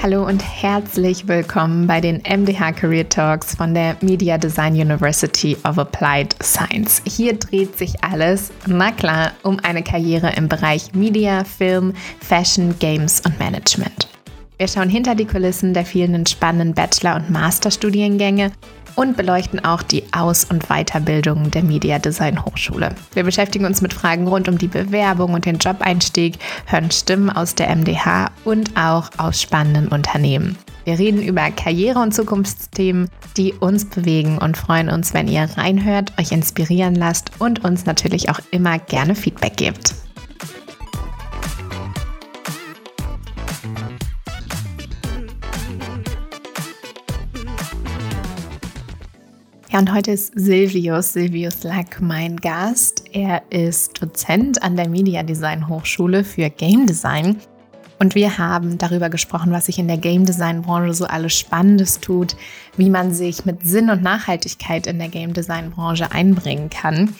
Hallo und herzlich willkommen bei den MDH Career Talks von der Media Design University of Applied Science. Hier dreht sich alles, na klar, um eine Karriere im Bereich Media, Film, Fashion, Games und Management. Wir schauen hinter die Kulissen der vielen spannenden Bachelor- und Masterstudiengänge und beleuchten auch die Aus- und Weiterbildung der Media Design Hochschule. Wir beschäftigen uns mit Fragen rund um die Bewerbung und den Jobeinstieg, hören Stimmen aus der MDH und auch aus spannenden Unternehmen. Wir reden über Karriere- und Zukunftsthemen, die uns bewegen und freuen uns, wenn ihr reinhört, euch inspirieren lasst und uns natürlich auch immer gerne Feedback gebt. Und heute ist Silvius, Silvius Lack mein Gast. Er ist Dozent an der Media Design Hochschule für Game Design. Und wir haben darüber gesprochen, was sich in der Game Design Branche so alles Spannendes tut, wie man sich mit Sinn und Nachhaltigkeit in der Game Design Branche einbringen kann.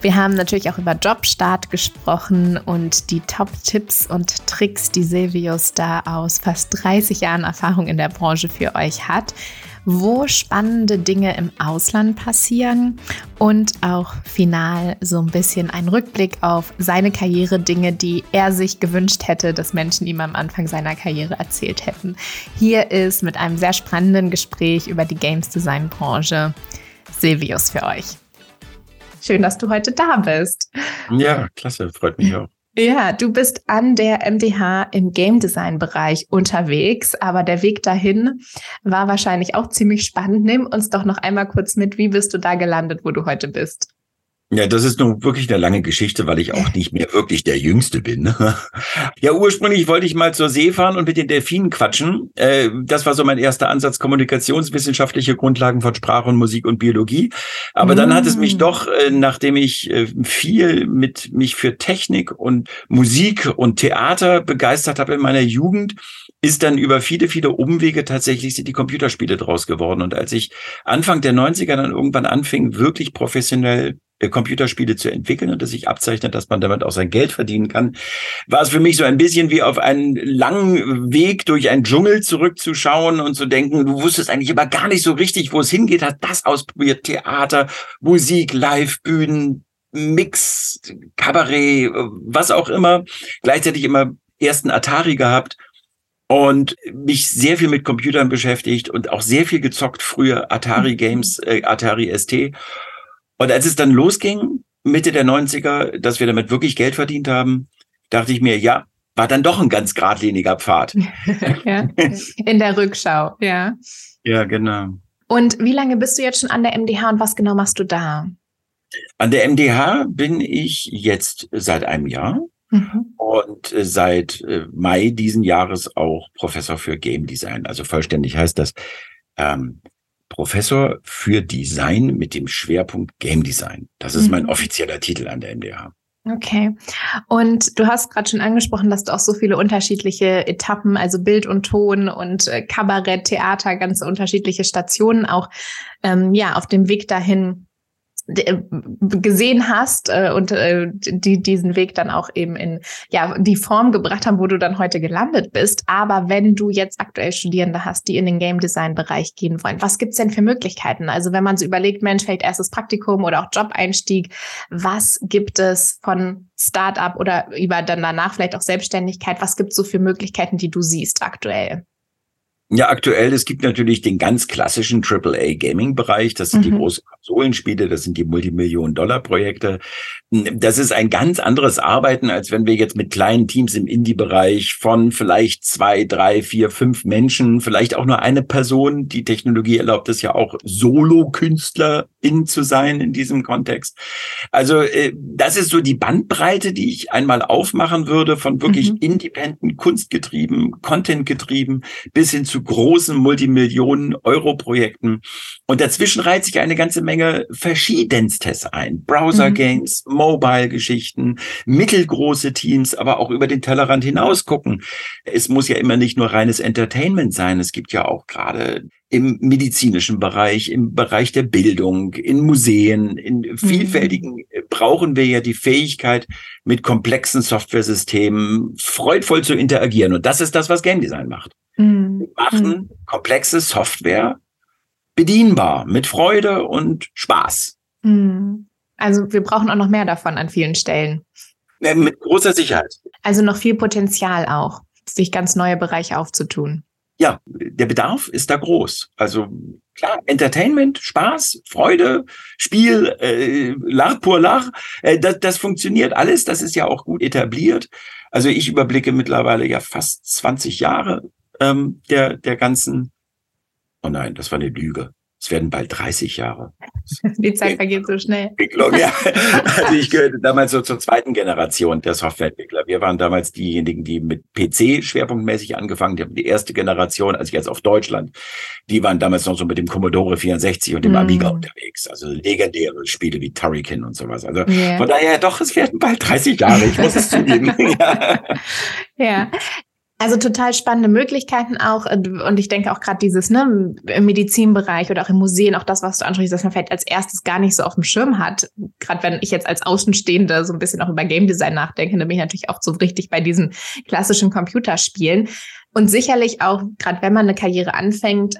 Wir haben natürlich auch über Jobstart gesprochen und die Top-Tipps und Tricks, die Silvius da aus fast 30 Jahren Erfahrung in der Branche für euch hat wo spannende Dinge im Ausland passieren und auch final so ein bisschen ein Rückblick auf seine Karriere, Dinge, die er sich gewünscht hätte, dass Menschen ihm am Anfang seiner Karriere erzählt hätten. Hier ist mit einem sehr spannenden Gespräch über die Games Design Branche Silvius für euch. Schön, dass du heute da bist. Ja, klasse, freut mich auch. Ja, du bist an der MDH im Game Design Bereich unterwegs, aber der Weg dahin war wahrscheinlich auch ziemlich spannend. Nimm uns doch noch einmal kurz mit, wie bist du da gelandet, wo du heute bist? Ja, das ist nun wirklich eine lange Geschichte, weil ich auch nicht mehr wirklich der Jüngste bin. ja, ursprünglich wollte ich mal zur See fahren und mit den Delfinen quatschen. Äh, das war so mein erster Ansatz, kommunikationswissenschaftliche Grundlagen von Sprache und Musik und Biologie. Aber dann hat es mich mm. doch, äh, nachdem ich äh, viel mit mich für Technik und Musik und Theater begeistert habe in meiner Jugend, ist dann über viele, viele Umwege tatsächlich sind die Computerspiele draus geworden. Und als ich Anfang der 90er dann irgendwann anfing, wirklich professionell Computerspiele zu entwickeln und es sich abzeichnet, dass man damit auch sein Geld verdienen kann, war es für mich so ein bisschen wie auf einen langen Weg durch einen Dschungel zurückzuschauen und zu denken, du wusstest eigentlich aber gar nicht so richtig, wo es hingeht, hast das ausprobiert, Theater, Musik, Live-Bühnen, Mix, Kabarett, was auch immer, gleichzeitig immer ersten Atari gehabt und mich sehr viel mit Computern beschäftigt und auch sehr viel gezockt früher Atari Games, äh, Atari ST und als es dann losging, Mitte der 90er, dass wir damit wirklich Geld verdient haben, dachte ich mir, ja, war dann doch ein ganz geradliniger Pfad. ja, in der Rückschau, ja. Ja, genau. Und wie lange bist du jetzt schon an der MDH und was genau machst du da? An der MDH bin ich jetzt seit einem Jahr mhm. und äh, seit äh, Mai diesen Jahres auch Professor für Game Design. Also vollständig heißt das ähm, Professor für Design mit dem Schwerpunkt Game Design. Das ist mhm. mein offizieller Titel an der MDH. Okay. Und du hast gerade schon angesprochen, dass du auch so viele unterschiedliche Etappen, also Bild und Ton und äh, Kabarett, Theater, ganz unterschiedliche Stationen auch ähm, ja auf dem Weg dahin gesehen hast äh, und äh, die diesen Weg dann auch eben in ja die Form gebracht haben, wo du dann heute gelandet bist. Aber wenn du jetzt aktuell Studierende hast, die in den Game Design Bereich gehen wollen, was gibt's denn für Möglichkeiten? Also wenn man so überlegt, Mensch, vielleicht erstes Praktikum oder auch Jobeinstieg, was gibt es von Startup oder über dann danach vielleicht auch Selbstständigkeit? Was gibt's so für Möglichkeiten, die du siehst aktuell? Ja, aktuell, es gibt natürlich den ganz klassischen AAA-Gaming-Bereich. Das sind mhm. die großen Konsolenspiele, das sind die Multimillionen-Dollar-Projekte. Das ist ein ganz anderes Arbeiten, als wenn wir jetzt mit kleinen Teams im Indie-Bereich von vielleicht zwei, drei, vier, fünf Menschen, vielleicht auch nur eine Person. Die Technologie erlaubt es ja auch, Solo-Künstlerin zu sein in diesem Kontext. Also äh, das ist so die Bandbreite, die ich einmal aufmachen würde, von wirklich mhm. independent, kunstgetrieben, Content-getrieben bis hin zu großen Multimillionen-Euro-Projekten. Und dazwischen reiht sich eine ganze Menge verschiedenstes ein. Browser-Games, mhm. Mobile-Geschichten, mittelgroße Teams, aber auch über den Tellerrand hinaus gucken. Es muss ja immer nicht nur reines Entertainment sein. Es gibt ja auch gerade im medizinischen Bereich, im Bereich der Bildung, in Museen, in vielfältigen mhm. brauchen wir ja die Fähigkeit, mit komplexen Softwaresystemen freudvoll zu interagieren. Und das ist das, was Game Design macht. Mhm. Wir machen mhm. komplexe Software bedienbar, mit Freude und Spaß. Mhm. Also wir brauchen auch noch mehr davon an vielen Stellen. Ja, mit großer Sicherheit. Also noch viel Potenzial auch, sich ganz neue Bereiche aufzutun. Ja, der Bedarf ist da groß. Also klar, Entertainment, Spaß, Freude, Spiel, äh, Lach pur Lach, äh, das, das funktioniert alles. Das ist ja auch gut etabliert. Also ich überblicke mittlerweile ja fast 20 Jahre ähm, der, der ganzen, oh nein, das war eine Lüge. Es werden bald 30 Jahre. Die Zeit vergeht so schnell. Entwicklung, ja. Also ich gehörte damals so zur zweiten Generation der Softwareentwickler. Wir waren damals diejenigen, die mit PC schwerpunktmäßig angefangen haben. Die erste Generation, also jetzt auf Deutschland, die waren damals noch so mit dem Commodore 64 und dem mm. Amiga unterwegs. Also legendäre Spiele wie Turrican und sowas. Also yeah. von daher doch, es werden bald 30 Jahre, ich muss es zugeben. ja. ja. Also total spannende Möglichkeiten auch. Äh, und ich denke auch gerade dieses ne, im Medizinbereich oder auch im Museen, auch das, was du ansprichst, dass man vielleicht als erstes gar nicht so auf dem Schirm hat. Gerade wenn ich jetzt als Außenstehende so ein bisschen auch über Game Design nachdenke, dann bin ich natürlich auch so richtig bei diesen klassischen Computerspielen. Und sicherlich auch, gerade wenn man eine Karriere anfängt,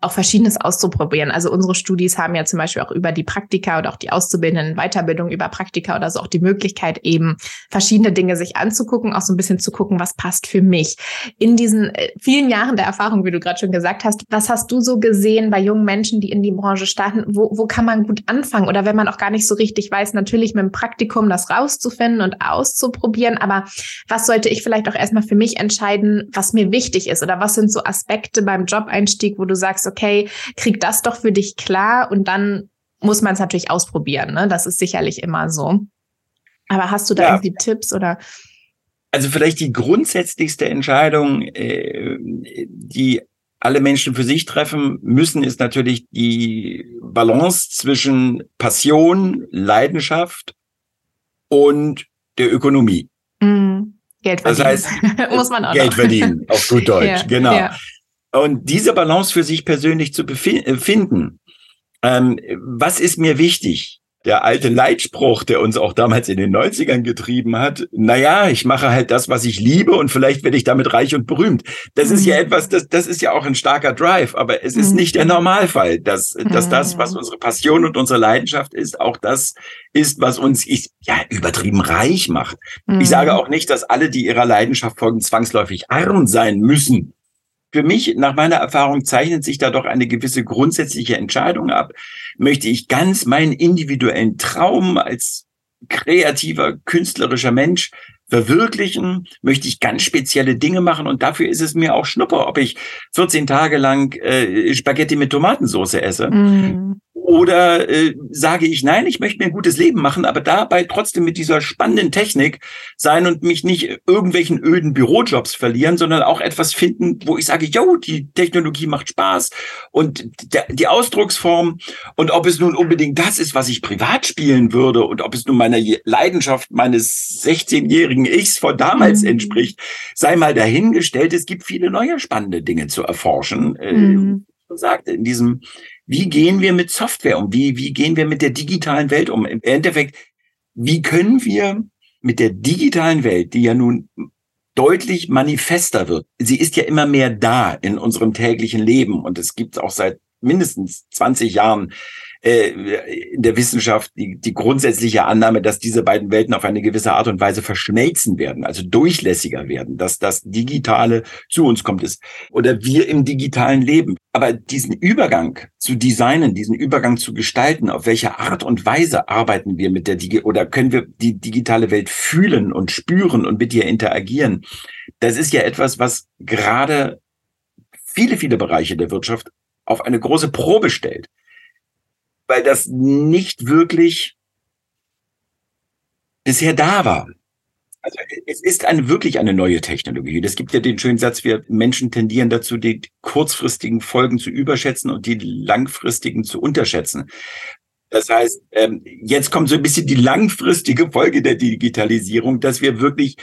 auch Verschiedenes auszuprobieren. Also unsere Studis haben ja zum Beispiel auch über die Praktika oder auch die Auszubildenden Weiterbildung über Praktika oder so auch die Möglichkeit, eben verschiedene Dinge sich anzugucken, auch so ein bisschen zu gucken, was passt für mich. In diesen äh, vielen Jahren der Erfahrung, wie du gerade schon gesagt hast, was hast du so gesehen bei jungen Menschen, die in die Branche starten? Wo, wo kann man gut anfangen? Oder wenn man auch gar nicht so richtig weiß, natürlich mit dem Praktikum das rauszufinden und auszuprobieren. Aber was sollte ich vielleicht auch erstmal für mich entscheiden, was mir wichtig ist? Oder was sind so Aspekte beim Job-Einstieg, wo du sagst, okay, krieg das doch für dich klar und dann muss man es natürlich ausprobieren. Ne? Das ist sicherlich immer so. Aber hast du da ja. irgendwie Tipps oder? Also vielleicht die grundsätzlichste Entscheidung, äh, die alle Menschen für sich treffen müssen, ist natürlich die Balance zwischen Passion, Leidenschaft und der Ökonomie. Geld verdienen. Das heißt, muss man auch Geld noch. verdienen, auf gut Deutsch, ja, genau. Ja. Und diese Balance für sich persönlich zu äh, finden. Ähm, was ist mir wichtig? Der alte Leitspruch, der uns auch damals in den 90ern getrieben hat, naja, ich mache halt das, was ich liebe und vielleicht werde ich damit reich und berühmt. Das mhm. ist ja mhm. etwas, das, das ist ja auch ein starker Drive, aber es ist mhm. nicht der Normalfall, dass, dass das, was mhm. unsere Passion und unsere Leidenschaft ist, auch das ist, was uns ich, ja übertrieben reich macht. Mhm. Ich sage auch nicht, dass alle, die ihrer Leidenschaft folgen, zwangsläufig arm sein müssen für mich, nach meiner Erfahrung, zeichnet sich da doch eine gewisse grundsätzliche Entscheidung ab. Möchte ich ganz meinen individuellen Traum als kreativer, künstlerischer Mensch verwirklichen, möchte ich ganz spezielle Dinge machen und dafür ist es mir auch Schnupper, ob ich 14 Tage lang äh, Spaghetti mit Tomatensauce esse. Mm. Oder äh, sage ich, nein, ich möchte mir ein gutes Leben machen, aber dabei trotzdem mit dieser spannenden Technik sein und mich nicht irgendwelchen öden Bürojobs verlieren, sondern auch etwas finden, wo ich sage, yo, die Technologie macht Spaß und der, die Ausdrucksform und ob es nun unbedingt das ist, was ich privat spielen würde und ob es nun meiner Leidenschaft meines 16-jährigen Ichs von damals mhm. entspricht, sei mal dahingestellt. Es gibt viele neue spannende Dinge zu erforschen. Äh, mhm. Äh, sagte in diesem wie gehen wir mit Software um? Wie, wie gehen wir mit der digitalen Welt um? Im Endeffekt, wie können wir mit der digitalen Welt, die ja nun deutlich manifester wird, sie ist ja immer mehr da in unserem täglichen Leben und es gibt auch seit mindestens 20 Jahren in der Wissenschaft die, die grundsätzliche Annahme, dass diese beiden Welten auf eine gewisse Art und Weise verschmelzen werden, also durchlässiger werden, dass das Digitale zu uns kommt ist oder wir im digitalen Leben. Aber diesen Übergang zu designen, diesen Übergang zu gestalten, auf welche Art und Weise arbeiten wir mit der Digi oder können wir die digitale Welt fühlen und spüren und mit ihr interagieren? Das ist ja etwas, was gerade viele, viele Bereiche der Wirtschaft auf eine große Probe stellt weil das nicht wirklich bisher da war. Also es ist eine, wirklich eine neue Technologie. Es gibt ja den schönen Satz, wir Menschen tendieren dazu, die kurzfristigen Folgen zu überschätzen und die langfristigen zu unterschätzen. Das heißt, ähm, jetzt kommt so ein bisschen die langfristige Folge der Digitalisierung, dass wir wirklich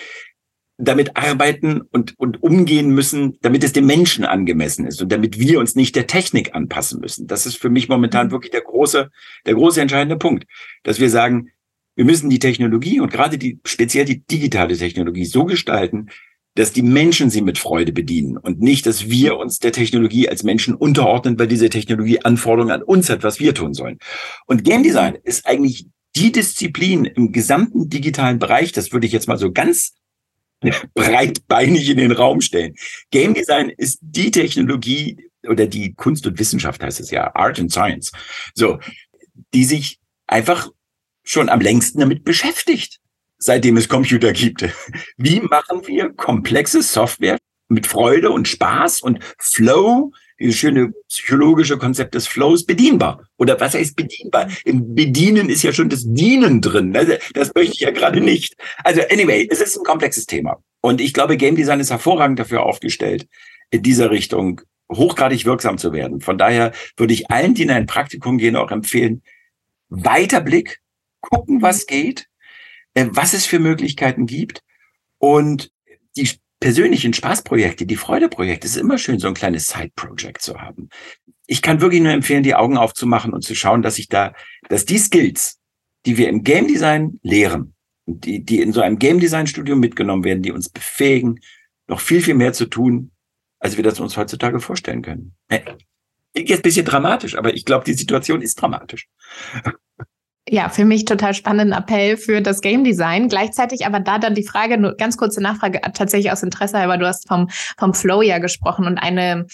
damit arbeiten und, und umgehen müssen, damit es dem Menschen angemessen ist und damit wir uns nicht der Technik anpassen müssen. Das ist für mich momentan mhm. wirklich der große, der große entscheidende Punkt, dass wir sagen, Wir müssen die Technologie und gerade die, speziell die digitale Technologie so gestalten, dass die Menschen sie mit Freude bedienen und nicht, dass wir uns der Technologie als Menschen unterordnen, weil diese Technologie Anforderungen an uns hat, was wir tun sollen. Und Game Design ist eigentlich die Disziplin im gesamten digitalen Bereich, das würde ich jetzt mal so ganz breitbeinig in den Raum stellen. Game Design ist die Technologie oder die Kunst und Wissenschaft heißt es ja, Art and Science. So, die sich einfach schon am längsten damit beschäftigt, seitdem es Computer gibt. Wie machen wir komplexe Software mit Freude und Spaß und Flow, dieses schöne psychologische Konzept des Flows, bedienbar? Oder was heißt bedienbar? Im Bedienen ist ja schon das Dienen drin. Ne? Das möchte ich ja gerade nicht. Also anyway, es ist ein komplexes Thema. Und ich glaube, Game Design ist hervorragend dafür aufgestellt, in dieser Richtung hochgradig wirksam zu werden. Von daher würde ich allen, die in ein Praktikum gehen, auch empfehlen, Weiterblick, gucken, was geht, äh, was es für Möglichkeiten gibt und die persönlichen Spaßprojekte, die Freudeprojekte, ist immer schön, so ein kleines Side-Project zu haben. Ich kann wirklich nur empfehlen, die Augen aufzumachen und zu schauen, dass ich da, dass die Skills, die wir im Game Design lehren, die, die in so einem Game Design Studium mitgenommen werden, die uns befähigen, noch viel, viel mehr zu tun, als wir das uns heutzutage vorstellen können. Jetzt bisschen dramatisch, aber ich glaube, die Situation ist dramatisch. Ja, für mich total spannenden Appell für das Game Design. Gleichzeitig aber da dann die Frage, nur ganz kurze Nachfrage, tatsächlich aus Interesse halber, du hast vom, vom Flow ja gesprochen und eine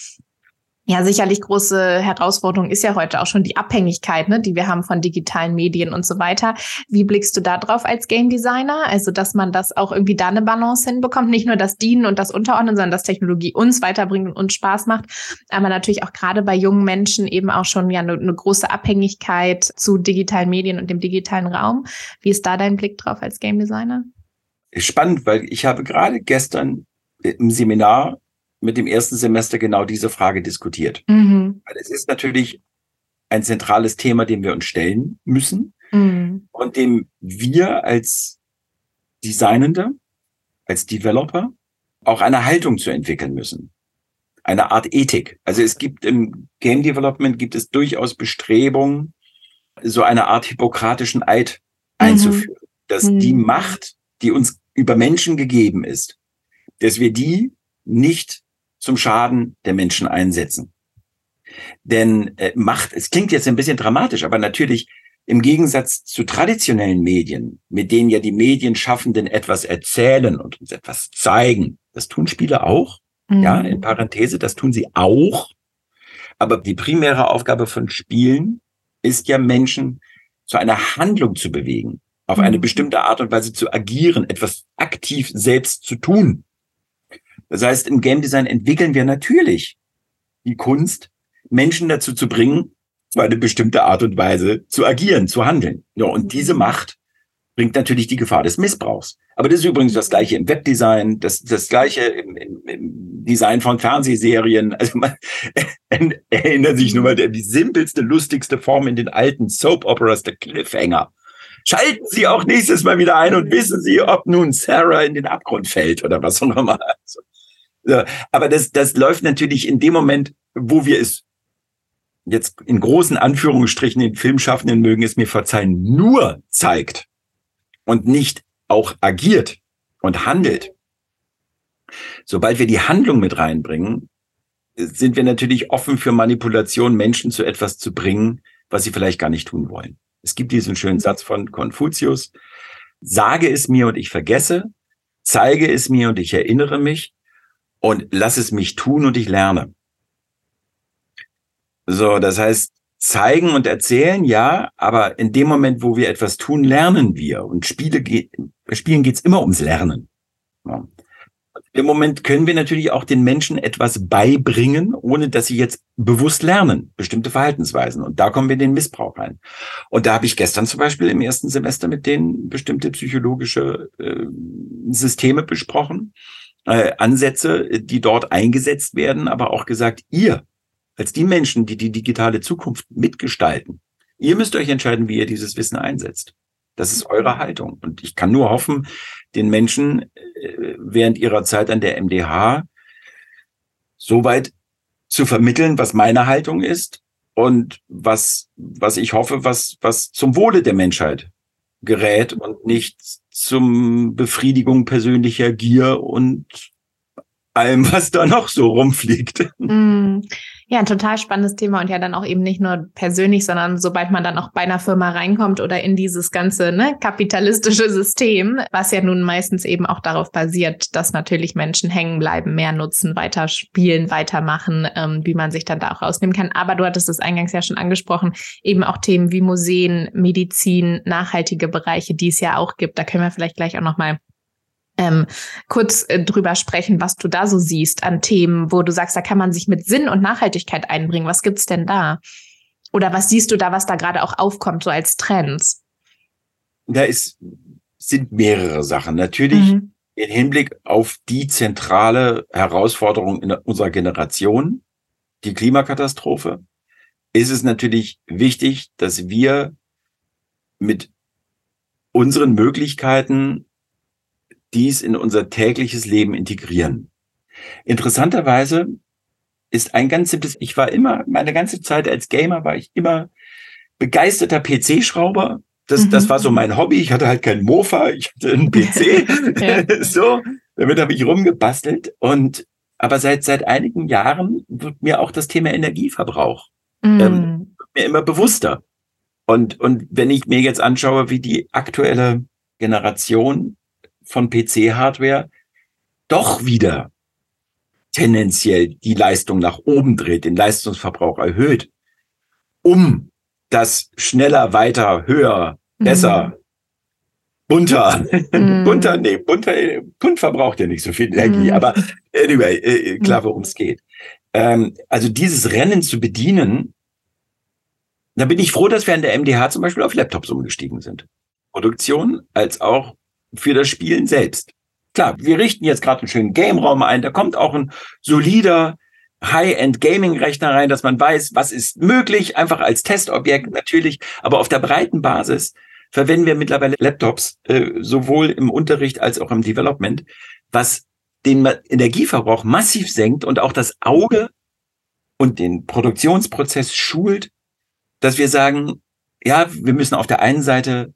ja, sicherlich große Herausforderung ist ja heute auch schon die Abhängigkeit, ne, die wir haben von digitalen Medien und so weiter. Wie blickst du da drauf als Game Designer? Also, dass man das auch irgendwie da eine Balance hinbekommt, nicht nur das Dienen und das Unterordnen, sondern dass Technologie uns weiterbringt und uns Spaß macht, aber natürlich auch gerade bei jungen Menschen eben auch schon ja eine, eine große Abhängigkeit zu digitalen Medien und dem digitalen Raum. Wie ist da dein Blick drauf als Game Designer? Spannend, weil ich habe gerade gestern im Seminar mit dem ersten Semester genau diese Frage diskutiert. Mhm. Weil es ist natürlich ein zentrales Thema, dem wir uns stellen müssen mhm. und dem wir als Designende, als Developer auch eine Haltung zu entwickeln müssen. Eine Art Ethik. Also es gibt im Game Development gibt es durchaus Bestrebungen, so eine Art hippokratischen Eid mhm. einzuführen, dass die mhm. Macht, die uns über Menschen gegeben ist, dass wir die nicht zum Schaden der Menschen einsetzen. Denn äh, Macht, es klingt jetzt ein bisschen dramatisch, aber natürlich im Gegensatz zu traditionellen Medien, mit denen ja die Medienschaffenden etwas erzählen und uns etwas zeigen, das tun Spiele auch, mhm. ja, in Parenthese, das tun sie auch. Aber die primäre Aufgabe von Spielen ist ja Menschen zu einer Handlung zu bewegen, auf eine mhm. bestimmte Art und Weise zu agieren, etwas aktiv selbst zu tun. Das heißt, im Game Design entwickeln wir natürlich die Kunst, Menschen dazu zu bringen, auf eine bestimmte Art und Weise zu agieren, zu handeln. Ja, und diese mhm. Macht bringt natürlich die Gefahr des Missbrauchs. Aber das ist übrigens das gleiche im Webdesign, das, das gleiche im, im, im Design von Fernsehserien. Also man erinnert sich nur mal die simpelste, lustigste Form in den alten Soap Operas, der Cliffhanger. Schalten Sie auch nächstes Mal wieder ein und wissen Sie, ob nun Sarah in den Abgrund fällt oder was auch immer. Also, so, aber das, das läuft natürlich in dem Moment, wo wir es jetzt in großen Anführungsstrichen den Filmschaffenden mögen es mir verzeihen, nur zeigt und nicht auch agiert und handelt. Sobald wir die Handlung mit reinbringen, sind wir natürlich offen für Manipulation, Menschen zu etwas zu bringen, was sie vielleicht gar nicht tun wollen. Es gibt diesen schönen Satz von Konfuzius, sage es mir und ich vergesse, zeige es mir und ich erinnere mich, und lass es mich tun und ich lerne. So, das heißt, zeigen und erzählen, ja, aber in dem Moment, wo wir etwas tun, lernen wir. Und Spiele geht, Spielen geht's immer ums Lernen. Im Moment können wir natürlich auch den Menschen etwas beibringen, ohne dass sie jetzt bewusst lernen, bestimmte Verhaltensweisen. Und da kommen wir in den Missbrauch rein. Und da habe ich gestern zum Beispiel im ersten Semester mit denen bestimmte psychologische äh, Systeme besprochen äh, Ansätze, die dort eingesetzt werden, aber auch gesagt, ihr als die Menschen, die die digitale Zukunft mitgestalten, ihr müsst euch entscheiden, wie ihr dieses Wissen einsetzt. Das ist eure Haltung. Und ich kann nur hoffen, den Menschen äh, während ihrer Zeit an der MDH soweit zu vermitteln, was meine Haltung ist und was, was ich hoffe, was, was zum Wohle der Menschheit gerät und nicht zum Befriedigung persönlicher Gier und allem, was da noch so rumfliegt. Mm. Ja, ein total spannendes Thema und ja dann auch eben nicht nur persönlich, sondern sobald man dann auch bei einer Firma reinkommt oder in dieses ganze ne, kapitalistische System, was ja nun meistens eben auch darauf basiert, dass natürlich Menschen hängen bleiben, mehr nutzen, weiter spielen, weitermachen, ähm, wie man sich dann da auch rausnehmen kann. Aber du hattest es eingangs ja schon angesprochen, eben auch Themen wie Museen, Medizin, nachhaltige Bereiche, die es ja auch gibt. Da können wir vielleicht gleich auch nochmal ähm, kurz äh, drüber sprechen, was du da so siehst an Themen, wo du sagst, da kann man sich mit Sinn und Nachhaltigkeit einbringen. Was gibt's denn da? Oder was siehst du da, was da gerade auch aufkommt, so als Trends? Da ist, sind mehrere Sachen. Natürlich mhm. im Hinblick auf die zentrale Herausforderung in unserer Generation, die Klimakatastrophe, ist es natürlich wichtig, dass wir mit unseren Möglichkeiten dies in unser tägliches Leben integrieren. Interessanterweise ist ein ganz simples, ich war immer, meine ganze Zeit als Gamer war ich immer begeisterter PC-Schrauber. Das, mhm. das war so mein Hobby. Ich hatte halt keinen Mofa, ich hatte einen PC. so, damit habe ich rumgebastelt. Und aber seit seit einigen Jahren wird mir auch das Thema Energieverbrauch mhm. ähm, mir immer bewusster. Und und wenn ich mir jetzt anschaue, wie die aktuelle Generation von PC-Hardware doch wieder tendenziell die Leistung nach oben dreht, den Leistungsverbrauch erhöht, um das schneller, weiter, höher, mhm. besser, mhm. bunter, mhm. bunter, nee, bunter, bunt verbraucht ja nicht so viel Energie, mhm. aber anyway, äh, klar, worum es geht. Ähm, also dieses Rennen zu bedienen, da bin ich froh, dass wir an der MDH zum Beispiel auf Laptops umgestiegen sind. Produktion als auch für das Spielen selbst. Klar, wir richten jetzt gerade einen schönen Game-Raum ein, da kommt auch ein solider High-End-Gaming-Rechner rein, dass man weiß, was ist möglich, einfach als Testobjekt natürlich, aber auf der breiten Basis verwenden wir mittlerweile Laptops, äh, sowohl im Unterricht als auch im Development, was den Energieverbrauch massiv senkt und auch das Auge und den Produktionsprozess schult, dass wir sagen, ja, wir müssen auf der einen Seite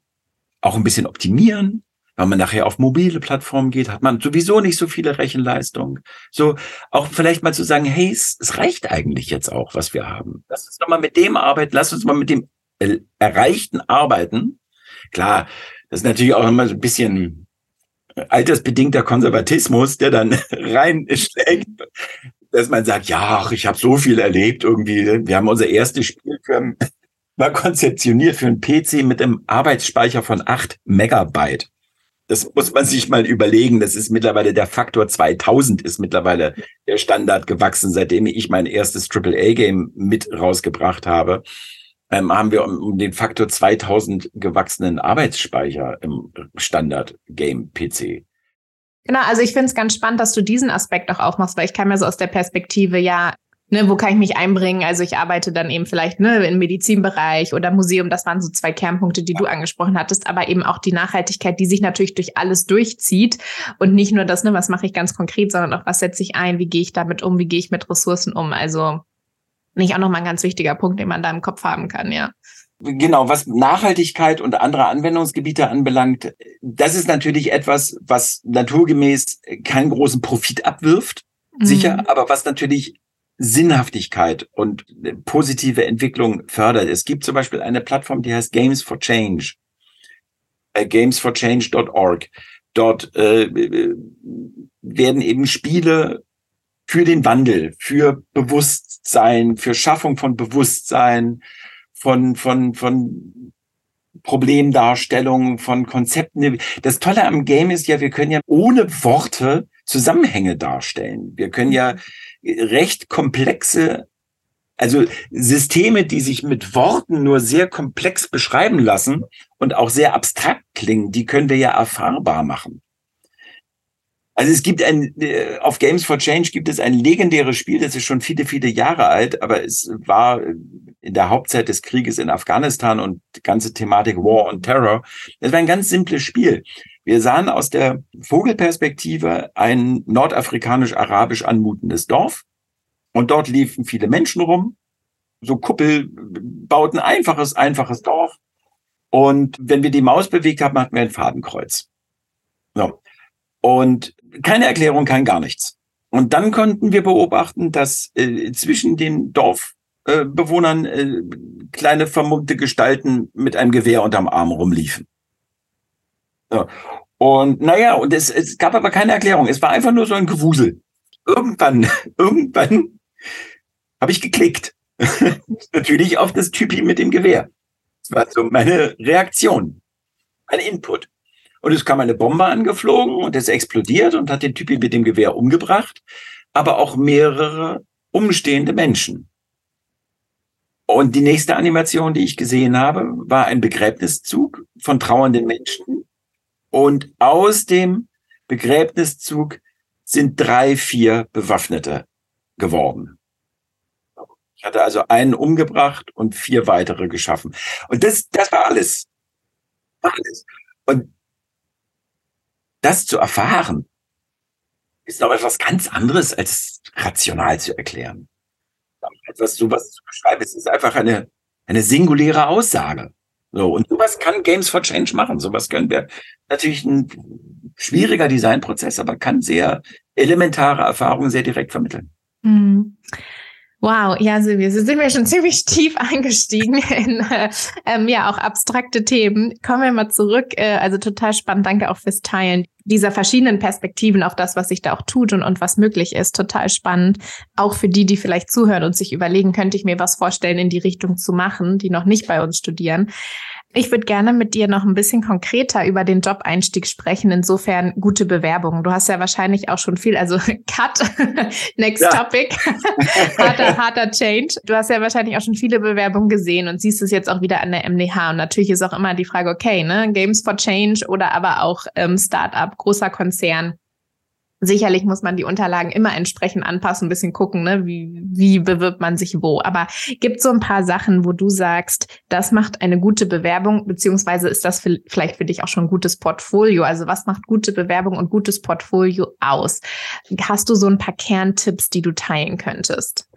auch ein bisschen optimieren, wenn man nachher auf mobile Plattformen geht, hat man sowieso nicht so viele Rechenleistung. So auch vielleicht mal zu sagen, hey, es, es reicht eigentlich jetzt auch, was wir haben. Lass uns doch mal mit dem arbeiten, lass uns mal mit dem Erreichten arbeiten. Klar, das ist natürlich auch immer so ein bisschen altersbedingter Konservatismus, der dann reinschlägt, dass man sagt, ja, ich habe so viel erlebt irgendwie. Wir haben unser erstes Spiel für, war konzeptioniert für einen PC mit einem Arbeitsspeicher von acht Megabyte. Das muss man sich mal überlegen. Das ist mittlerweile der Faktor 2000 ist mittlerweile der Standard gewachsen, seitdem ich mein erstes AAA-Game mit rausgebracht habe. Ähm, haben wir um, um, den Faktor 2000 gewachsenen Arbeitsspeicher im Standard-Game-PC. Genau, also ich finde es ganz spannend, dass du diesen Aspekt auch aufmachst, weil ich kam ja so aus der Perspektive, ja, ne, wo kann ich mich einbringen? Also ich arbeite dann eben vielleicht ne, im Medizinbereich oder Museum. Das waren so zwei Kernpunkte, die du angesprochen hattest, aber eben auch die Nachhaltigkeit, die sich natürlich durch alles durchzieht und nicht nur das, ne, was mache ich ganz konkret, sondern auch was setze ich ein, wie gehe ich damit um, wie gehe ich mit Ressourcen um. Also nicht auch nochmal ein ganz wichtiger Punkt, den man da im Kopf haben kann, ja. Genau, was Nachhaltigkeit und andere Anwendungsgebiete anbelangt, das ist natürlich etwas, was naturgemäß keinen großen Profit abwirft, sicher, mhm. aber was natürlich Sinnhaftigkeit und positive Entwicklung fördert. Es gibt zum Beispiel eine Plattform, die heißt Games for Change, äh, gamesforchange.org. Dort äh, werden eben Spiele für den Wandel, für Bewusstsein, für Schaffung von Bewusstsein, von, von, von Problemdarstellung, von Konzepten. Das Tolle am Game ist ja, wir können ja ohne Worte Zusammenhänge darstellen. Wir können ja recht komplexe, also Systeme, die sich mit Worten nur sehr komplex beschreiben lassen und auch sehr abstrakt klingen, die können wir ja erfahrbar machen. Also es gibt ein, äh, auf Games for Change gibt es ein legendäres Spiel, das ist schon viele, viele Jahre alt, aber es war in der Hauptzeit des Krieges in Afghanistan und die ganze Thematik War on Terror. Es war ein ganz simples Spiel. Wir sahen aus der Vogelperspektive ein nordafrikanisch-arabisch anmutendes Dorf und dort liefen viele Menschen rum, so Kuppelbauten, einfaches, einfaches Dorf. Und wenn wir die Maus bewegt haben, hatten wir ein Fadenkreuz. So. Und keine Erklärung, kein gar nichts. Und dann konnten wir beobachten, dass äh, zwischen den Dorfbewohnern äh, äh, kleine vermummte Gestalten mit einem Gewehr unterm Arm rumliefen. So. Und naja, und es, es gab aber keine Erklärung. Es war einfach nur so ein Gewusel. Irgendwann, irgendwann habe ich geklickt. Natürlich auf das Typi mit dem Gewehr. Das war so meine Reaktion, ein Input. Und es kam eine Bombe angeflogen und es explodiert und hat den Typi mit dem Gewehr umgebracht, aber auch mehrere umstehende Menschen. Und die nächste Animation, die ich gesehen habe, war ein Begräbniszug von trauernden Menschen. Und aus dem Begräbniszug sind drei, vier Bewaffnete geworden. Ich hatte also einen umgebracht und vier weitere geschaffen. Und das, das war alles. War alles. Und das zu erfahren, ist noch etwas ganz anderes als rational zu erklären. Etwas sowas zu beschreiben, es ist einfach eine, eine singuläre Aussage. So, und sowas kann Games for Change machen. Sowas können wir natürlich ein schwieriger Designprozess, aber kann sehr elementare Erfahrungen sehr direkt vermitteln. Mhm. Wow, ja, Silvia, so sind wir schon ziemlich tief eingestiegen in äh, ähm, ja auch abstrakte Themen. Kommen wir mal zurück. Äh, also total spannend. Danke auch fürs Teilen dieser verschiedenen Perspektiven auf das, was sich da auch tut und, und was möglich ist. Total spannend. Auch für die, die vielleicht zuhören und sich überlegen, könnte ich mir was vorstellen, in die Richtung zu machen, die noch nicht bei uns studieren. Ich würde gerne mit dir noch ein bisschen konkreter über den Job-Einstieg sprechen. Insofern gute Bewerbungen. Du hast ja wahrscheinlich auch schon viel, also Cut, next ja. topic, harter, harter Change. Du hast ja wahrscheinlich auch schon viele Bewerbungen gesehen und siehst es jetzt auch wieder an der MDH. Und natürlich ist auch immer die Frage, okay, ne, Games for Change oder aber auch ähm, Startup, großer Konzern. Sicherlich muss man die Unterlagen immer entsprechend anpassen, ein bisschen gucken, ne? wie, wie bewirbt man sich wo. Aber gibt so ein paar Sachen, wo du sagst, das macht eine gute Bewerbung, beziehungsweise ist das für, vielleicht für dich auch schon ein gutes Portfolio? Also was macht gute Bewerbung und gutes Portfolio aus? Hast du so ein paar Kerntipps, die du teilen könntest?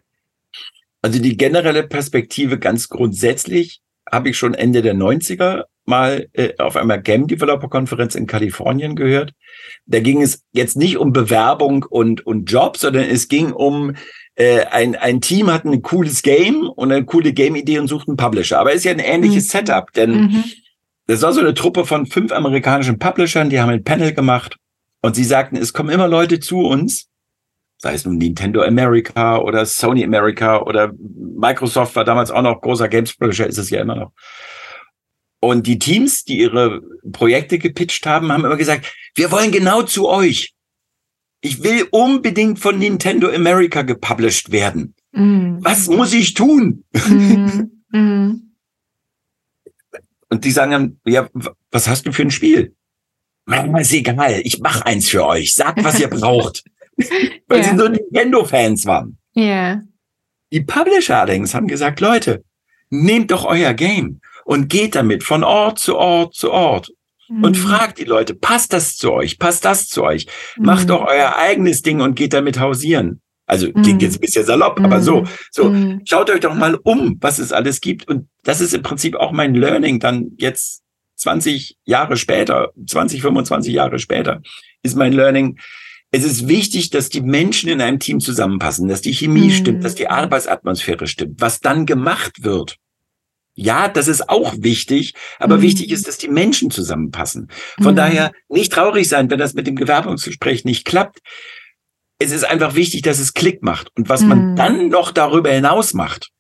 Also die generelle Perspektive ganz grundsätzlich habe ich schon Ende der 90er mal äh, auf einer Game Developer Konferenz in Kalifornien gehört. Da ging es jetzt nicht um Bewerbung und, und Job, sondern es ging um äh, ein, ein Team hat ein cooles Game und eine coole Game-Idee und sucht einen Publisher. Aber es ist ja ein ähnliches mhm. Setup, denn mhm. das war so eine Truppe von fünf amerikanischen Publishern, die haben ein Panel gemacht und sie sagten, es kommen immer Leute zu uns, sei es nun Nintendo America oder Sony America oder Microsoft war damals auch noch großer Games Publisher, ist es ja immer noch. Und die Teams, die ihre Projekte gepitcht haben, haben immer gesagt, wir wollen genau zu euch. Ich will unbedingt von Nintendo America gepublished werden. Mm. Was muss ich tun? Mm. Mm. Und die sagen dann, ja, was hast du für ein Spiel? Manchmal ist egal, ich mach eins für euch. Sagt, was ihr braucht. Weil yeah. sie so Nintendo-Fans waren. Ja. Yeah. Die Publisher allerdings haben gesagt, Leute, nehmt doch euer Game und geht damit von Ort zu Ort zu Ort mhm. und fragt die Leute, passt das zu euch? Passt das zu euch? Mhm. Macht doch euer eigenes Ding und geht damit hausieren. Also klingt mhm. jetzt ein bisschen salopp, aber so, mhm. so, mhm. schaut euch doch mal um, was es alles gibt. Und das ist im Prinzip auch mein Learning dann jetzt 20 Jahre später, 20, 25 Jahre später, ist mein Learning. Es ist wichtig, dass die Menschen in einem Team zusammenpassen, dass die Chemie stimmt, dass die Arbeitsatmosphäre stimmt. Was dann gemacht wird, ja, das ist auch wichtig, aber mhm. wichtig ist, dass die Menschen zusammenpassen. Von mhm. daher nicht traurig sein, wenn das mit dem Gewerbungsgespräch nicht klappt. Es ist einfach wichtig, dass es Klick macht. Und was mhm. man dann noch darüber hinaus macht,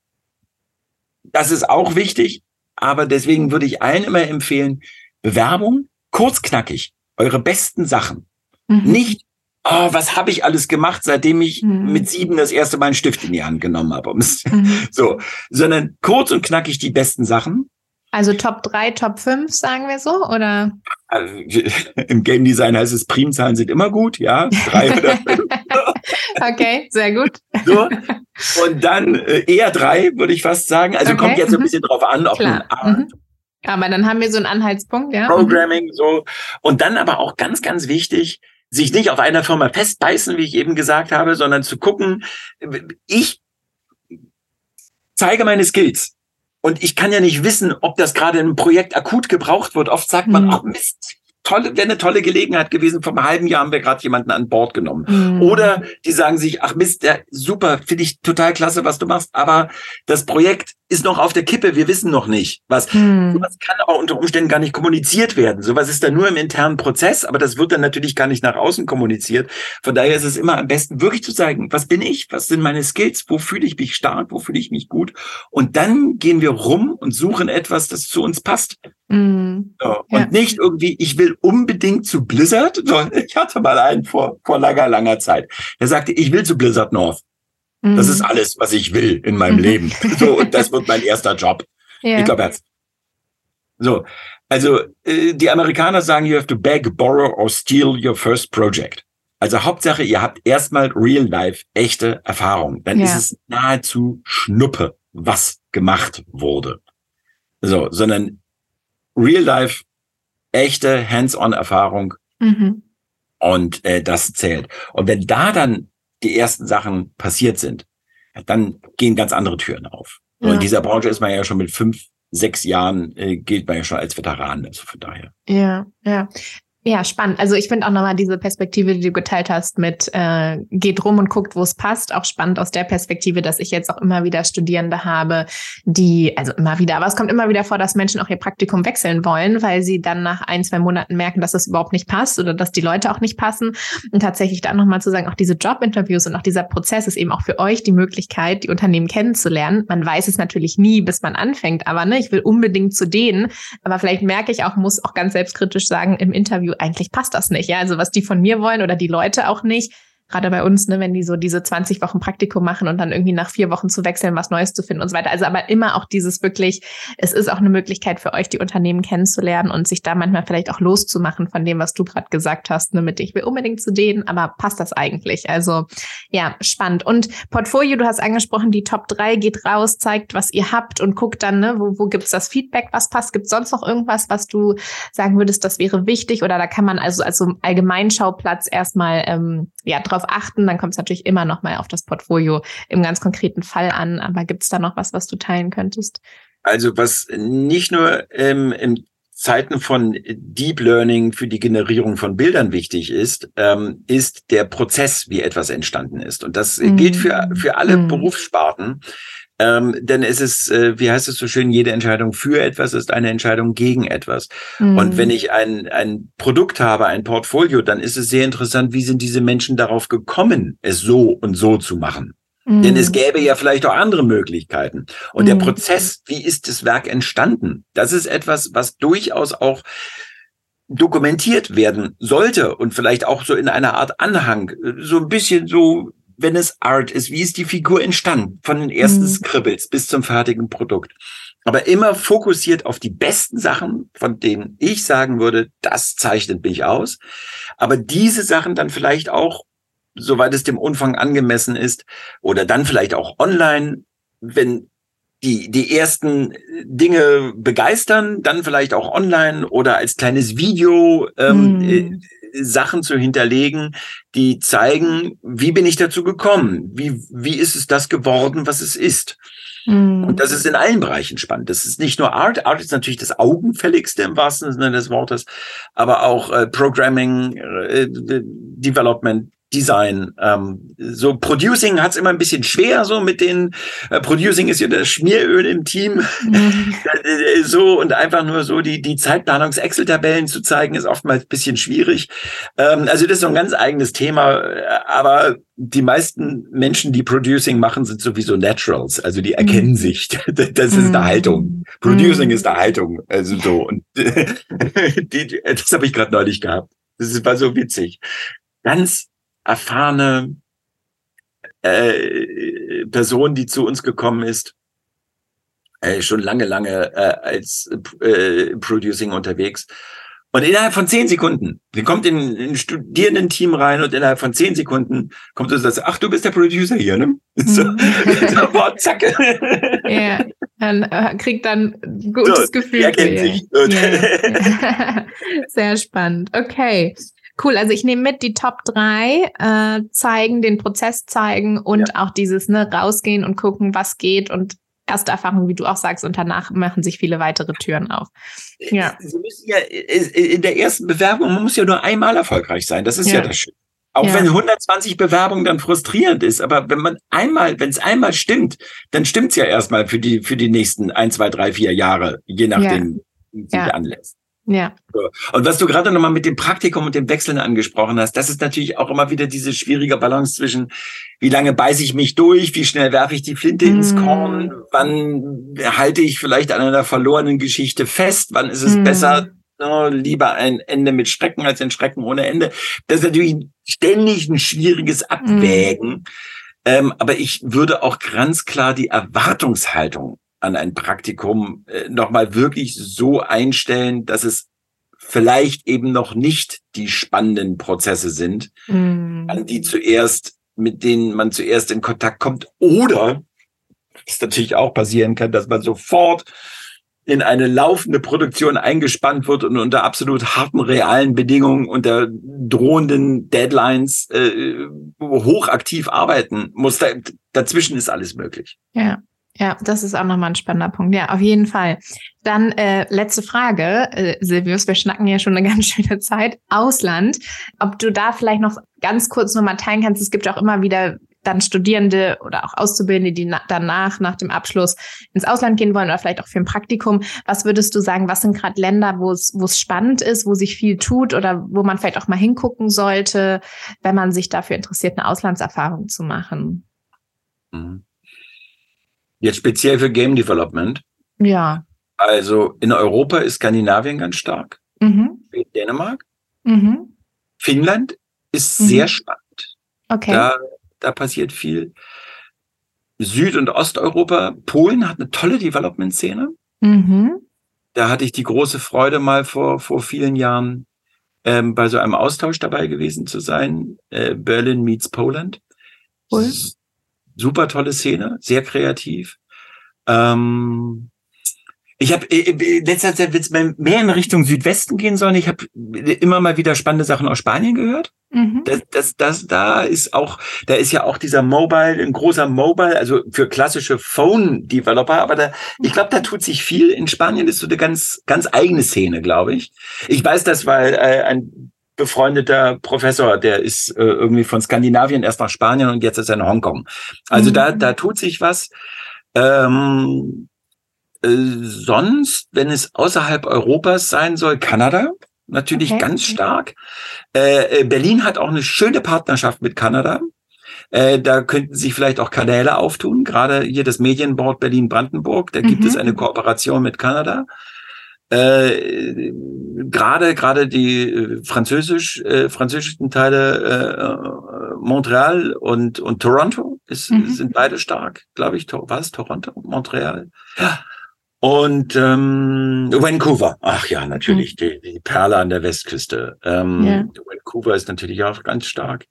das ist auch wichtig. Aber deswegen würde ich allen immer empfehlen, Bewerbung, kurz knackig, eure besten Sachen. Mhm. Nicht oh, was habe ich alles gemacht, seitdem ich mhm. mit sieben das erste Mal einen Stift in die Hand genommen habe. Mhm. So, sondern kurz und knackig die besten Sachen. Also Top 3, Top 5, sagen wir so, oder? Also, Im Game Design heißt es, Primzahlen sind immer gut, ja. Drei oder fünf. okay, sehr gut. So. Und dann äh, eher drei, würde ich fast sagen. Also okay. kommt jetzt mhm. ein bisschen drauf an, ob Klar. man mhm. aber dann haben wir so einen Anhaltspunkt, ja. Programming, so. Und dann aber auch ganz, ganz wichtig, sich nicht auf einer Firma festbeißen, wie ich eben gesagt habe, sondern zu gucken, ich zeige meine Skills. und ich kann ja nicht wissen, ob das gerade im Projekt akut gebraucht wird. Oft sagt man, Mhm. ach Mist, tolle, wäre eine tolle Gelegenheit gewesen. Vor einem halben Jahr haben wir gerade jemanden an Bord genommen. Mhm. Oder die sagen sich, ach Mist, der, super, finde ich total klasse, was du machst, aber das Projekt ist noch auf der Kippe, wir wissen noch nicht, was. Mhm. Sowas kann auch unter Umständen gar nicht kommuniziert werden. Sowas ist dann nur im internen Prozess, aber das wird dann natürlich gar nicht nach außen kommuniziert. Von daher ist es immer am besten, wirklich zu zeigen, was bin ich, was sind meine Skills, wo fühle ich mich stark, wo fühle ich mich gut. Und dann gehen wir rum und suchen etwas, das zu uns passt. Mhm. So. Ja. Und nicht irgendwie, ich will unbedingt zu Blizzard. Ich hatte mal einen vor, vor langer, langer Zeit. Der sagte, ich will zu Blizzard North. Das Mhm. ist alles, was ich will in meinem Mhm. Leben. So, und das wird mein erster Job. ja. Ich glaube, er hat's. So, also äh, die Amerikaner sagen, you have to beg, borrow or steal your first project. Also Hauptsache, ihr habt erstmal real life echte Erfahrung. Dann Ja. ist es nahezu Schnuppe, was gemacht wurde. So, sondern real life echte hands-on Erfahrung Mhm. und äh, das zählt. Und wenn da dann die ersten Sachen passiert sind, dann gehen ganz andere Türen auf. Und Ja. in dieser Branche ist man ja schon mit fünf, sechs Jahren, äh, gilt man ja schon als Veteran. Also von daher. Ja, ja. Ja, spannend. Also ich finde auch nochmal diese Perspektive, die du geteilt hast mit äh, geht rum und guckt, wo es passt, auch spannend aus der Perspektive, dass ich jetzt auch immer wieder Studierende habe, die, also immer wieder, aber es kommt immer wieder vor, dass Menschen auch ihr Praktikum wechseln wollen, weil sie dann nach ein, zwei Monaten merken, dass das überhaupt nicht passt oder dass die Leute auch nicht passen. Und tatsächlich dann nochmal zu sagen, auch diese Jobinterviews und auch dieser Prozess ist eben auch für euch die Möglichkeit, die Unternehmen kennenzulernen. Man weiß es natürlich nie, bis man anfängt, aber ne, ich will unbedingt zu denen, aber vielleicht merke ich auch, muss auch ganz selbstkritisch sagen im Interview, eigentlich passt das nicht. Ja, also was die von mir wollen oder die Leute auch nicht. Gerade bei uns, ne, wenn die so diese 20 Wochen Praktikum machen und dann irgendwie nach vier Wochen zu wechseln, was Neues zu finden und so weiter. Also aber immer auch dieses wirklich, es ist auch eine Möglichkeit für euch, die Unternehmen kennenzulernen und sich da manchmal vielleicht auch loszumachen von dem, was du gerade gesagt hast, ne, mit ich will unbedingt zu denen, aber passt das eigentlich? Also ja, spannend. Und Portfolio, du hast angesprochen, die Top 3 geht raus, zeigt, was ihr habt und guckt dann, ne, wo, wo gibt's das Feedback, was passt? Gibt sonst noch irgendwas, was du sagen würdest, das wäre wichtig? Oder da kann man also als so Allgemeinschauplatz erstmal ähm, ja, drauf achten. Dann kommt es natürlich immer noch mal auf das Portfolio im ganz konkreten Fall an. Aber gibt's da noch was, was du teilen könntest? Also was nicht nur ähm, in Zeiten von Deep Learning für die Generierung von Bildern wichtig ist, ähm, ist der Prozess, wie etwas entstanden ist. Und das Mhm. gilt für, für alle Mhm. Berufssparten. Ähm, denn es ist, äh, wie heißt es so schön, jede Entscheidung für etwas ist eine Entscheidung gegen etwas. Mhm. Und wenn ich ein, ein Produkt habe, ein Portfolio, dann ist es sehr interessant, wie sind diese Menschen darauf gekommen, es so und so zu machen. Mhm. Denn es gäbe ja vielleicht auch andere Möglichkeiten. Und der Mhm. Prozess, wie ist das Werk entstanden? Das ist etwas, was durchaus auch dokumentiert werden sollte und vielleicht auch so in einer Art Anhang, so ein bisschen so, wenn es Art ist, wie ist die Figur entstanden, von den ersten Mhm. Scribbles bis zum fertigen Produkt. Aber immer fokussiert auf die besten Sachen, von denen ich sagen würde, das zeichnet mich aus. Aber diese Sachen dann vielleicht auch soweit es dem Umfang angemessen ist, oder dann vielleicht auch online, wenn die, die ersten Dinge begeistern, dann vielleicht auch online oder als kleines Video ähm, äh, Sachen zu hinterlegen, die zeigen, wie bin ich dazu gekommen? Wie, wie ist es das geworden, was es ist? Mhm. Und das ist in allen Bereichen spannend. Das ist nicht nur Art. Art ist natürlich das Augenfälligste im wahrsten Sinne des Wortes, aber auch äh, Programming, äh, Development, Design. Ähm, so Producing hat's immer ein bisschen schwer, so mit den äh, Producing ist ja das Schmieröl im Team. Mhm. Äh, so und einfach nur so die, die Zeitplanungs-Excel-Tabellen zu zeigen, ist oftmals ein bisschen schwierig. Ähm, also das ist so ein ganz eigenes Thema, äh, aber die meisten Menschen, die Producing machen, sind sowieso Naturals, also die erkennen Mhm. sich. Das ist eine Mhm. Haltung. Producing Mhm. ist eine Haltung. Also so. Und die, das habe ich gerade neulich gehabt. Das war so witzig. Ganz erfahrene äh, Person, die zu uns gekommen ist, äh, schon lange, lange äh, als äh, Producing unterwegs. Und innerhalb von zehn Sekunden, sie kommt in ein Studierendenteam rein und innerhalb von zehn Sekunden kommt und sagt, ach, du bist der Producer hier, ne? So, Mhm. so boah, zack. Ja, dann äh, kriegt dann ein gutes So, Gefühl. für ihr. sich. Ja. Sehr spannend. Okay. Cool, also ich nehme mit die Top 3, äh, zeigen, den Prozess zeigen und auch dieses ne, rausgehen und gucken, was geht und erste Erfahrung, wie du auch sagst, und danach machen sich viele weitere Türen auf. Ja. Sie müssen ja in der ersten Bewerbung, man muss ja nur einmal erfolgreich sein. Das ist ja, ja das Schöne. Auch ja. wenn 120 Bewerbungen dann frustrierend ist, aber wenn man einmal, wenn es einmal stimmt, dann stimmt's ja erstmal für die für die nächsten ein, zwei, drei, vier Jahre, je nachdem, ja. wie sich ja. anlässt. Ja. Und was du gerade nochmal mit dem Praktikum und dem Wechseln angesprochen hast, das ist natürlich auch immer wieder diese schwierige Balance zwischen, wie lange beiße ich mich durch, wie schnell werfe ich die Flinte mm. ins Korn, wann halte ich vielleicht an einer verlorenen Geschichte fest, wann ist es mm. besser, no, lieber ein Ende mit Schrecken als ein Schrecken ohne Ende. Das ist natürlich ständig ein schwieriges Abwägen. Mm. Ähm, aber ich würde auch ganz klar die Erwartungshaltung an ein Praktikum äh, nochmal wirklich so einstellen, dass es vielleicht eben noch nicht die spannenden Prozesse sind, mm. an die zuerst, mit denen man zuerst in Kontakt kommt. Oder es natürlich auch passieren kann, dass man sofort in eine laufende Produktion eingespannt wird und unter absolut harten realen Bedingungen, unter drohenden Deadlines äh, hochaktiv arbeiten muss. Da, dazwischen ist alles möglich. Ja. Ja, das ist auch nochmal ein spannender Punkt. Ja, auf jeden Fall. Dann äh, letzte Frage, äh, Silvius, wir schnacken ja schon eine ganz schöne Zeit. Ausland, ob du da vielleicht noch ganz kurz nochmal teilen kannst. Es gibt auch immer wieder dann Studierende oder auch Auszubildende, die na danach, nach dem Abschluss ins Ausland gehen wollen oder vielleicht auch für ein Praktikum. Was würdest du sagen, was sind gerade Länder, wo es wo es spannend ist, wo sich viel tut oder wo man vielleicht auch mal hingucken sollte, wenn man sich dafür interessiert, eine Auslandserfahrung zu machen? Mhm. Jetzt speziell für Game Development. Ja. Also in Europa ist Skandinavien ganz stark. Mhm. Dänemark. Mhm. Finnland ist mhm. sehr spannend. Okay. Da, da passiert viel. Süd- und Osteuropa. Polen hat eine tolle Development-Szene. Mhm. Da hatte ich die große Freude, mal vor, vor vielen Jahren ähm, bei so einem Austausch dabei gewesen zu sein. Äh, Berlin meets Poland. Cool super tolle Szene, sehr kreativ. Ähm, ich habe äh, äh, letzter Zeit wird es mehr in Richtung Südwesten gehen sollen. Ich habe immer mal wieder spannende Sachen aus Spanien gehört. Mhm. Das, das, das, da ist auch, da ist ja auch dieser Mobile, ein großer Mobile, also für klassische Phone-Developer, aber da, ich glaube, da tut sich viel. In Spanien ist so eine ganz, ganz eigene Szene, glaube ich. Ich weiß das, weil äh, ein befreundeter Professor, der ist äh, irgendwie von Skandinavien erst nach Spanien und jetzt ist er in Hongkong. Also mhm. da, da tut sich was. Ähm, äh, sonst, wenn es außerhalb Europas sein soll, Kanada natürlich okay. ganz stark. Äh, äh, Berlin hat auch eine schöne Partnerschaft mit Kanada. Äh, da könnten sich vielleicht auch Kanäle auftun. Gerade hier das Medienboard Berlin-Brandenburg, da gibt mhm. es eine Kooperation mit Kanada. Äh, gerade gerade die äh, französisch äh, französischen Teile äh, Montreal und und Toronto ist, mhm. sind beide stark, glaube ich. Was Toronto, Montreal? Ja. Und ähm, Vancouver, ach ja, natürlich, mhm. die, die Perle an der Westküste. Ähm, ja. Vancouver ist natürlich auch ganz stark.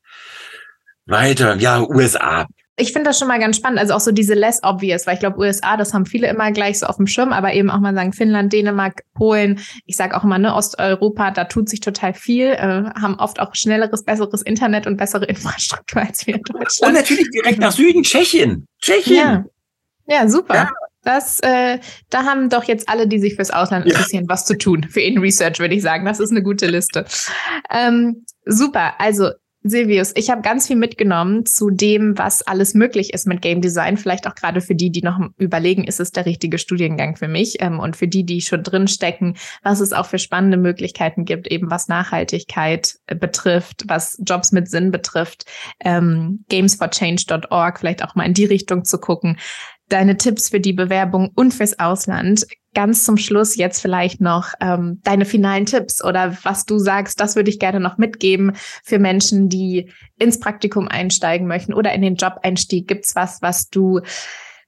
Weiter, ja, USA ich finde das schon mal ganz spannend. Also auch so diese less obvious, weil ich glaube, USA, das haben viele immer gleich so auf dem Schirm, aber eben auch mal sagen, Finnland, Dänemark, Polen, ich sage auch immer, ne, Osteuropa, da tut sich total viel, äh, haben oft auch schnelleres, besseres Internet und bessere Infrastruktur als wir in Deutschland. Und natürlich direkt nach Süden, Tschechien. Tschechien. Ja, ja super. Ja. Das, äh, da haben doch jetzt alle, die sich fürs Ausland interessieren, ja. was zu tun. Für In Research würde ich sagen. Das ist eine gute Liste. Ähm, super. Also Silvius, ich habe ganz viel mitgenommen zu dem, was alles möglich ist mit Game Design. Vielleicht auch gerade für die, die noch überlegen, ist es der richtige Studiengang für mich? Ähm, und für die, die schon drin stecken, was es auch für spannende Möglichkeiten gibt, eben was Nachhaltigkeit äh, betrifft, was Jobs mit Sinn betrifft. Ähm, gamesforchange.org, vielleicht auch mal in die Richtung zu gucken deine Tipps für die Bewerbung und fürs Ausland. Ganz zum Schluss jetzt vielleicht noch ähm, deine finalen Tipps oder was du sagst, das würde ich gerne noch mitgeben für Menschen, die ins Praktikum einsteigen möchten oder in den Job-Einstieg. Gibt's was, was du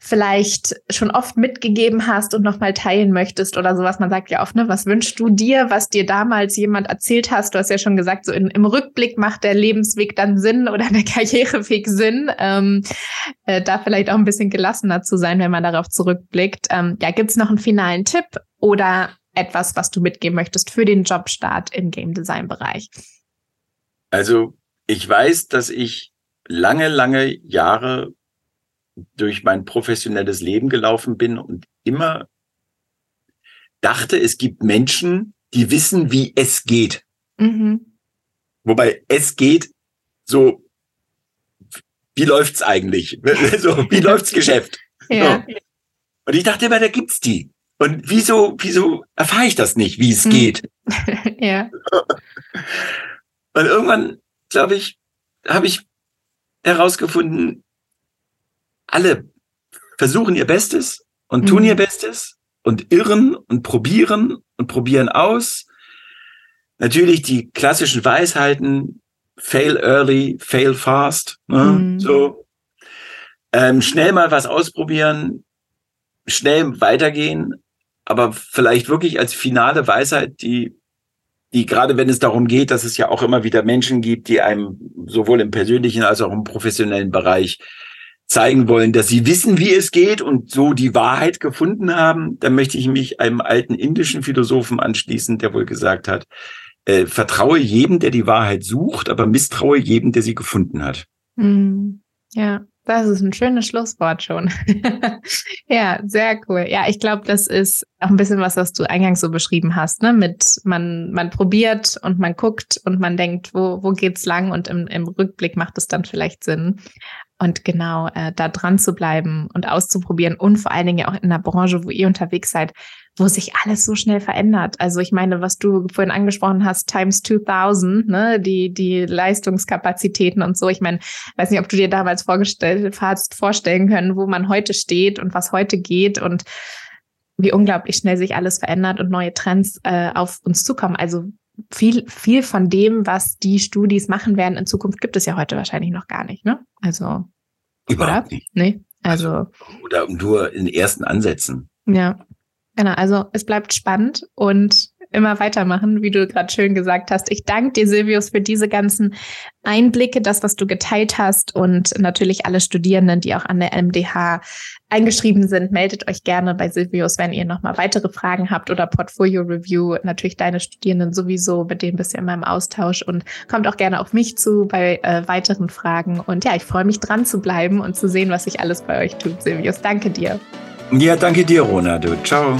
vielleicht schon oft mitgegeben hast und nochmal teilen möchtest oder sowas. Man sagt ja oft, ne, was wünschst du dir, was dir damals jemand erzählt hast? Du hast ja schon gesagt, so in, im Rückblick macht der Lebensweg dann Sinn oder der Karriereweg Sinn. Ähm, äh, da vielleicht auch ein bisschen gelassener zu sein, wenn man darauf zurückblickt. Ähm, ja, gibt's noch einen finalen Tipp oder etwas, was du mitgeben möchtest für den Jobstart im Game Design Bereich? Also ich weiß, dass ich lange, lange Jahre durch mein professionelles Leben gelaufen bin und immer dachte, es gibt Menschen, die wissen, wie es geht. Mhm. Wobei es geht so, wie läuft's eigentlich? so, wie läuft's Geschäft? Ja. So. Und ich dachte immer, da gibt's die. Und wieso, wieso erfahre ich das nicht, wie es mhm. geht? ja. Und irgendwann, glaube ich, habe ich herausgefunden, alle versuchen ihr Bestes und tun mhm. ihr Bestes und irren und probieren und probieren aus. Natürlich die klassischen Weisheiten, fail early, fail fast, ne? mhm. so. Ähm, schnell mal was ausprobieren, schnell weitergehen, aber vielleicht wirklich als finale Weisheit, die, die gerade wenn es darum geht, dass es ja auch immer wieder Menschen gibt, die einem sowohl im persönlichen als auch im professionellen Bereich zeigen wollen, dass sie wissen, wie es geht und so die Wahrheit gefunden haben, dann möchte ich mich einem alten indischen Philosophen anschließen, der wohl gesagt hat, äh, vertraue jedem, der die Wahrheit sucht, aber misstraue jedem, der sie gefunden hat. Mm, ja, das ist ein schönes Schlusswort schon. ja, sehr cool. Ja, ich glaube, das ist auch ein bisschen was, was du eingangs so beschrieben hast, ne? Mit man, man probiert und man guckt und man denkt, wo, wo geht's lang und im, im Rückblick macht es dann vielleicht Sinn. Und genau äh, da dran zu bleiben und auszuprobieren und vor allen Dingen auch in einer Branche, wo ihr unterwegs seid, wo sich alles so schnell verändert. Also ich meine, was du vorhin angesprochen hast, times 2000, ne, die, die Leistungskapazitäten und so. Ich meine, weiß nicht, ob du dir damals vorgestellt hast, vorstellen können, wo man heute steht und was heute geht und wie unglaublich schnell sich alles verändert und neue Trends äh, auf uns zukommen. Also viel, viel von dem, was die Studis machen werden in Zukunft, gibt es ja heute wahrscheinlich noch gar nicht, ne? Also. Überhaupt oder? nicht. Nee. Also, also. Oder nur in ersten Ansätzen. Ja. Genau. Also, es bleibt spannend und immer weitermachen, wie du gerade schön gesagt hast. Ich danke dir, Silvius, für diese ganzen Einblicke, das, was du geteilt hast und natürlich alle Studierenden, die auch an der MDH eingeschrieben sind. Meldet euch gerne bei Silvius, wenn ihr nochmal weitere Fragen habt oder Portfolio Review. Natürlich deine Studierenden sowieso, mit denen bist du immer im Austausch und kommt auch gerne auf mich zu bei äh, weiteren Fragen. Und ja, ich freue mich dran zu bleiben und zu sehen, was sich alles bei euch tut, Silvius. Danke dir. Ja, danke dir, Ronaldo. Ciao.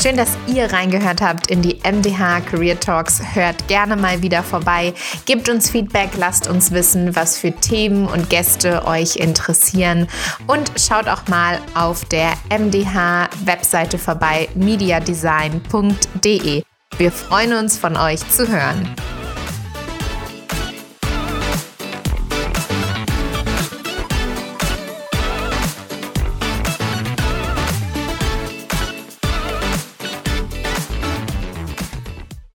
Schön, dass ihr reingehört habt in die MDH Career Talks. Hört gerne mal wieder vorbei. Gebt uns Feedback, lasst uns wissen, was für Themen und Gäste euch interessieren. Und schaut auch mal auf der MDH-Webseite vorbei, mediadesign.de. Wir freuen uns, von euch zu hören.